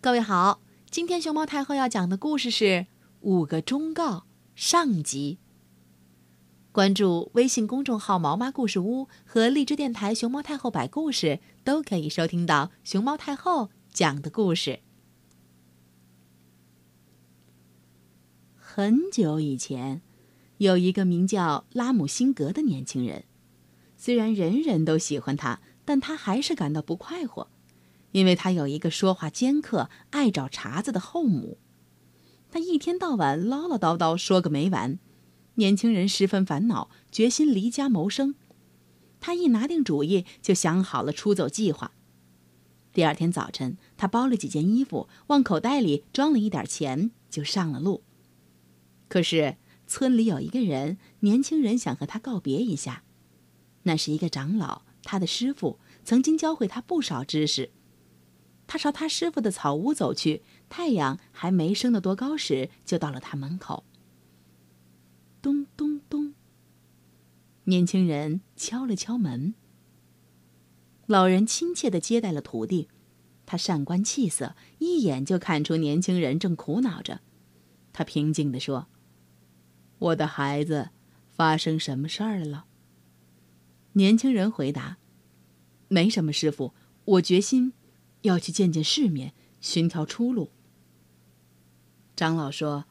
各位好，今天熊猫太后要讲的故事是《五个忠告》上集。关注微信公众号“毛妈故事屋”和荔枝电台“熊猫太后摆故事”，都可以收听到熊猫太后讲的故事。很久以前，有一个名叫拉姆辛格的年轻人，虽然人人都喜欢他，但他还是感到不快活。因为他有一个说话尖刻、爱找茬子的后母，他一天到晚唠唠叨叨说个没完。年轻人十分烦恼，决心离家谋生。他一拿定主意，就想好了出走计划。第二天早晨，他包了几件衣服，往口袋里装了一点钱，就上了路。可是村里有一个人，年轻人想和他告别一下。那是一个长老，他的师傅曾经教会他不少知识。他朝他师傅的草屋走去，太阳还没升得多高时，就到了他门口。咚咚咚，年轻人敲了敲门。老人亲切的接待了徒弟，他善观气色，一眼就看出年轻人正苦恼着。他平静地说：“我的孩子，发生什么事儿了？”年轻人回答：“没什么，师傅，我决心。”要去见见世面，寻条出路。长老说：“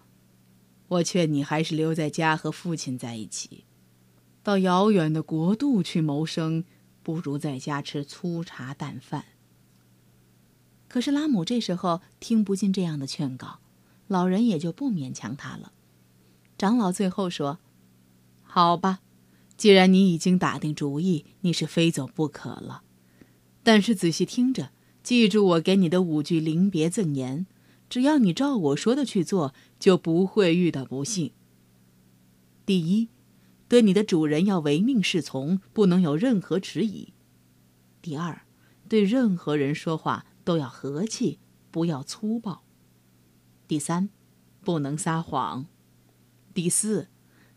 我劝你还是留在家和父亲在一起。到遥远的国度去谋生，不如在家吃粗茶淡饭。”可是拉姆这时候听不进这样的劝告，老人也就不勉强他了。长老最后说：“好吧，既然你已经打定主意，你是非走不可了。但是仔细听着。”记住我给你的五句临别赠言，只要你照我说的去做，就不会遇到不幸。第一，对你的主人要唯命是从，不能有任何迟疑。第二，对任何人说话都要和气，不要粗暴。第三，不能撒谎。第四，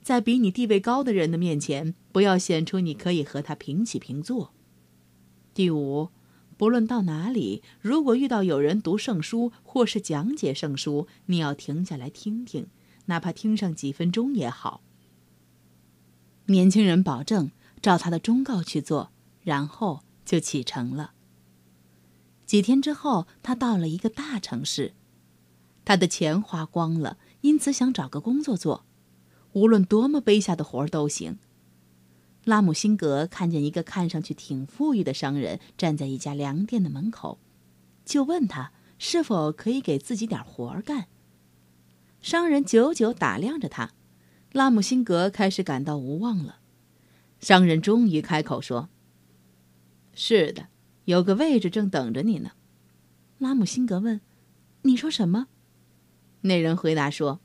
在比你地位高的人的面前，不要显出你可以和他平起平坐。第五。不论到哪里，如果遇到有人读圣书或是讲解圣书，你要停下来听听，哪怕听上几分钟也好。年轻人保证照他的忠告去做，然后就启程了。几天之后，他到了一个大城市，他的钱花光了，因此想找个工作做，无论多么卑下的活儿都行。拉姆辛格看见一个看上去挺富裕的商人站在一家粮店的门口，就问他是否可以给自己点活儿干。商人久久打量着他，拉姆辛格开始感到无望了。商人终于开口说：“是的，有个位置正等着你呢。”拉姆辛格问：“你说什么？”那人回答说：“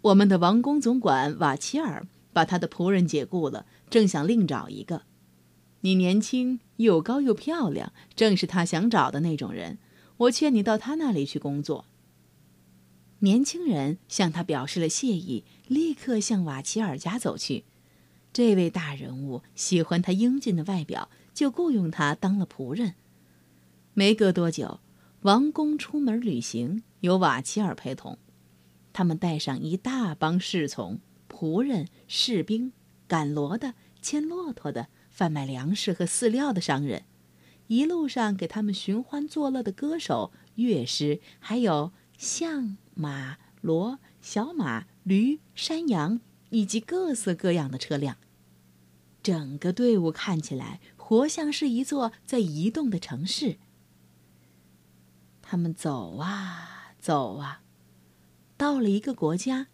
我们的王宫总管瓦齐尔。”把他的仆人解雇了，正想另找一个。你年轻又高又漂亮，正是他想找的那种人。我劝你到他那里去工作。年轻人向他表示了谢意，立刻向瓦齐尔家走去。这位大人物喜欢他英俊的外表，就雇佣他当了仆人。没隔多久，王公出门旅行，有瓦齐尔陪同，他们带上一大帮侍从。仆人、士兵、赶骡的、牵骆驼的、贩卖粮食和饲料的商人，一路上给他们寻欢作乐的歌手、乐师，还有象、马、骡、小马、驴、山羊，以及各色各样的车辆。整个队伍看起来活像是一座在移动的城市。他们走啊走啊，到了一个国家。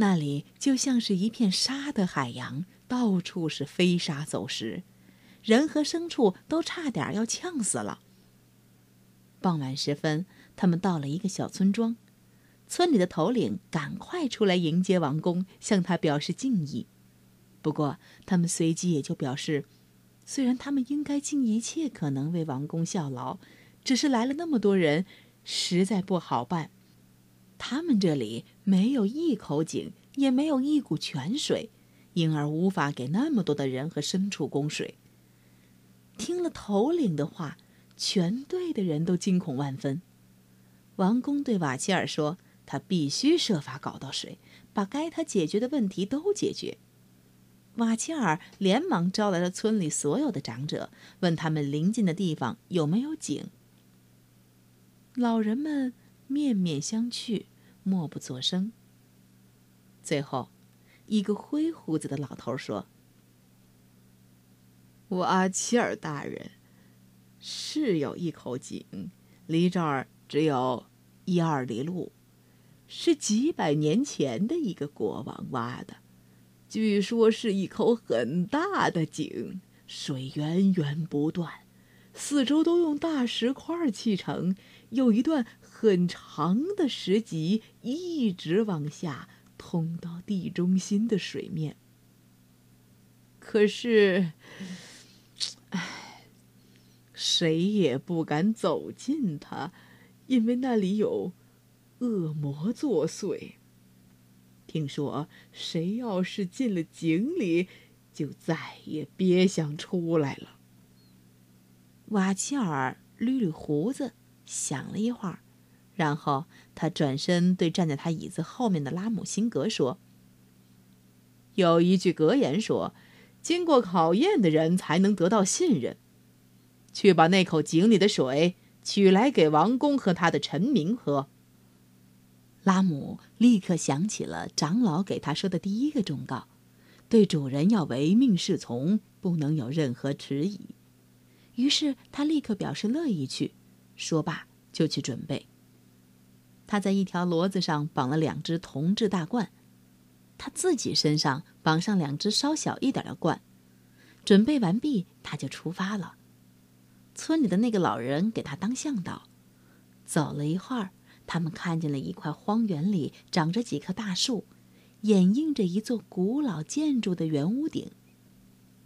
那里就像是一片沙的海洋，到处是飞沙走石，人和牲畜都差点要呛死了。傍晚时分，他们到了一个小村庄，村里的头领赶快出来迎接王公，向他表示敬意。不过，他们随即也就表示，虽然他们应该尽一切可能为王公效劳，只是来了那么多人，实在不好办。他们这里没有一口井，也没有一股泉水，因而无法给那么多的人和牲畜供水。听了头领的话，全队的人都惊恐万分。王宫对瓦齐尔说：“他必须设法搞到水，把该他解决的问题都解决。”瓦齐尔连忙招来了村里所有的长者，问他们邻近的地方有没有井。老人们面面相觑，默不作声。最后，一个灰胡子的老头说：“瓦齐尔大人，是有一口井，离这儿只有一二里路，是几百年前的一个国王挖的。据说是一口很大的井，水源源不断，四周都用大石块砌成，有一段很长的石级一直往下通到地中心的水面。可是……”唉，谁也不敢走近它，因为那里有恶魔作祟。听说，谁要是进了井里，就再也别想出来了。瓦齐尔捋捋胡子，想了一会儿，然后他转身对站在他椅子后面的拉姆辛格说：“有一句格言说。”经过考验的人才能得到信任。去把那口井里的水取来给王公和他的臣民喝。拉姆立刻想起了长老给他说的第一个忠告：对主人要唯命是从，不能有任何迟疑。于是他立刻表示乐意去。说罢就去准备。他在一条骡子上绑了两只铜制大罐。他自己身上绑上两只稍小一点的罐，准备完毕，他就出发了。村里的那个老人给他当向导。走了一会儿，他们看见了一块荒原里长着几棵大树，掩映着一座古老建筑的圆屋顶。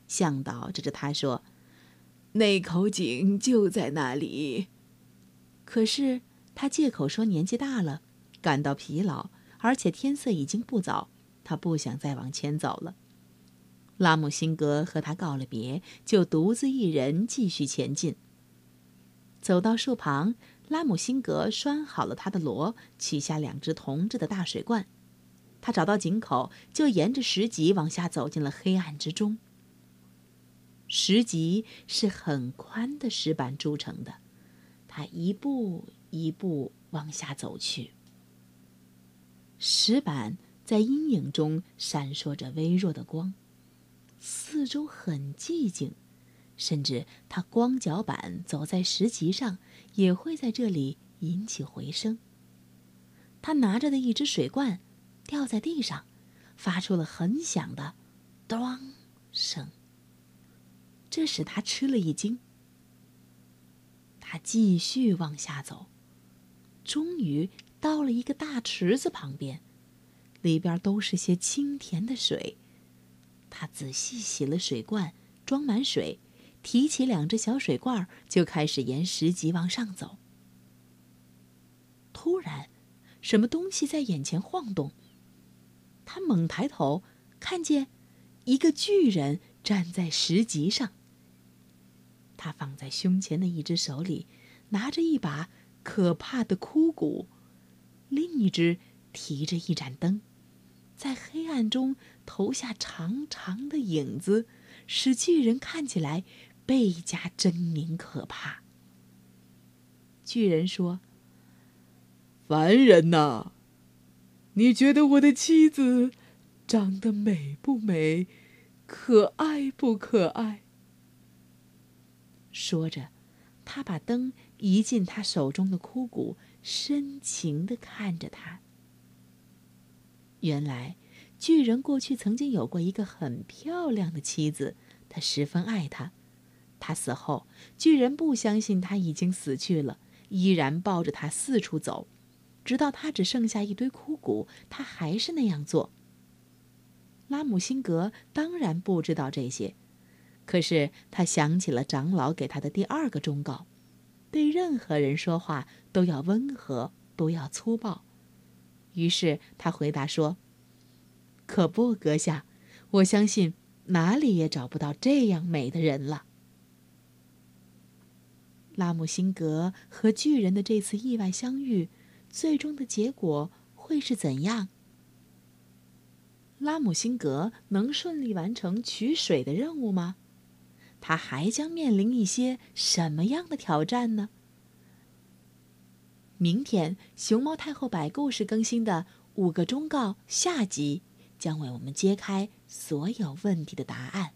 向导指着他说：“那口井就在那里。”可是他借口说年纪大了，感到疲劳，而且天色已经不早。他不想再往前走了。拉姆辛格和他告了别，就独自一人继续前进。走到树旁，拉姆辛格拴好了他的骡，取下两只铜制的大水罐。他找到井口，就沿着石级往下走进了黑暗之中。石级是很宽的石板铸成的，他一步一步往下走去。石板。在阴影中闪烁着微弱的光，四周很寂静，甚至他光脚板走在石级上也会在这里引起回声。他拿着的一只水罐掉在地上，发出了很响的“咚”声，这使他吃了一惊。他继续往下走，终于到了一个大池子旁边。里边都是些清甜的水，他仔细洗了水罐，装满水，提起两只小水罐，就开始沿石级往上走。突然，什么东西在眼前晃动，他猛抬头，看见一个巨人站在石级上。他放在胸前的一只手里拿着一把可怕的枯骨，另一只提着一盏灯。在黑暗中投下长长的影子，使巨人看起来倍加狰狞可怕。巨人说：“凡人呐，你觉得我的妻子长得美不美，可爱不可爱？”说着，他把灯移进他手中的枯骨，深情地看着他。原来，巨人过去曾经有过一个很漂亮的妻子，他十分爱她。他死后，巨人不相信他已经死去了，依然抱着他四处走，直到他只剩下一堆枯骨，他还是那样做。拉姆辛格当然不知道这些，可是他想起了长老给他的第二个忠告：对任何人说话都要温和，不要粗暴。于是他回答说：“可不，阁下，我相信哪里也找不到这样美的人了。”拉姆辛格和巨人的这次意外相遇，最终的结果会是怎样？拉姆辛格能顺利完成取水的任务吗？他还将面临一些什么样的挑战呢？明天，熊猫太后百故事更新的五个忠告下集将为我们揭开所有问题的答案。